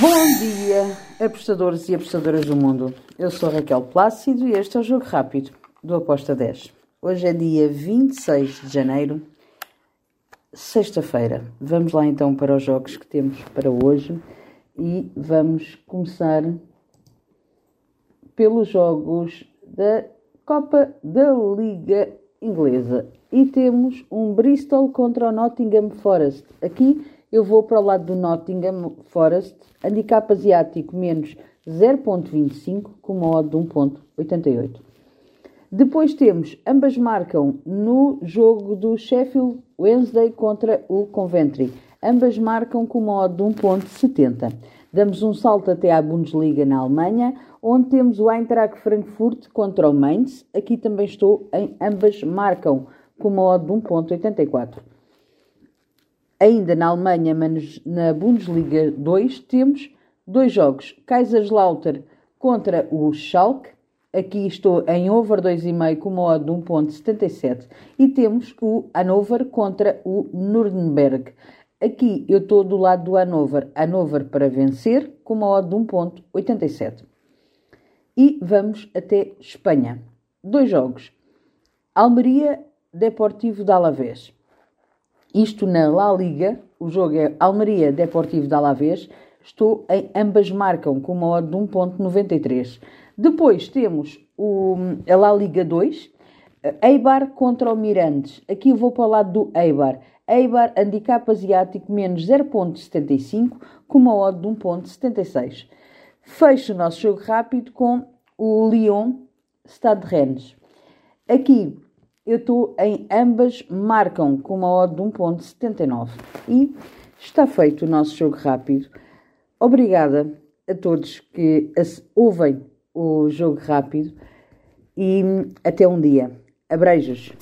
Bom dia, apostadores e apostadoras do mundo. Eu sou Raquel Plácido e este é o Jogo Rápido do Aposta 10. Hoje é dia 26 de janeiro, sexta-feira. Vamos lá então para os jogos que temos para hoje e vamos começar pelos jogos da Copa da Liga Inglesa. E temos um Bristol contra o Nottingham Forest. Aqui eu vou para o lado do Nottingham Forest, handicap asiático menos 0.25 com uma odd de 1.88. Depois temos, ambas marcam no jogo do Sheffield Wednesday contra o Coventry. Ambas marcam com uma odd de 1.70. Damos um salto até à Bundesliga na Alemanha, onde temos o Eintracht Frankfurt contra o Mainz. Aqui também estou em ambas marcam com uma odd de 1.84. Ainda na Alemanha, na Bundesliga 2, temos dois jogos. Kaiserslautern contra o Schalke. Aqui estou em over 2,5 com uma odd de 1.77. E temos o Hannover contra o Nuremberg. Aqui eu estou do lado do Hannover. Hannover para vencer com uma odd de 1.87. E vamos até Espanha. Dois jogos. Almeria Deportivo de Alavés. Isto na La Liga, o jogo é Almeria Deportivo de Alavés. Estou em ambas marcam com uma odd de 1.93. Depois temos o, a La Liga 2, Eibar contra o Mirandes. Aqui vou para o lado do Eibar. Eibar, handicap asiático, menos 0.75, com uma odd de 1.76. Fecho o nosso jogo rápido com o Lyon Stade Rennes. Aqui eu estou em ambas marcam com uma odd de 1.79. E está feito o nosso jogo rápido. Obrigada a todos que ouvem o jogo rápido e até um dia. Abreijos!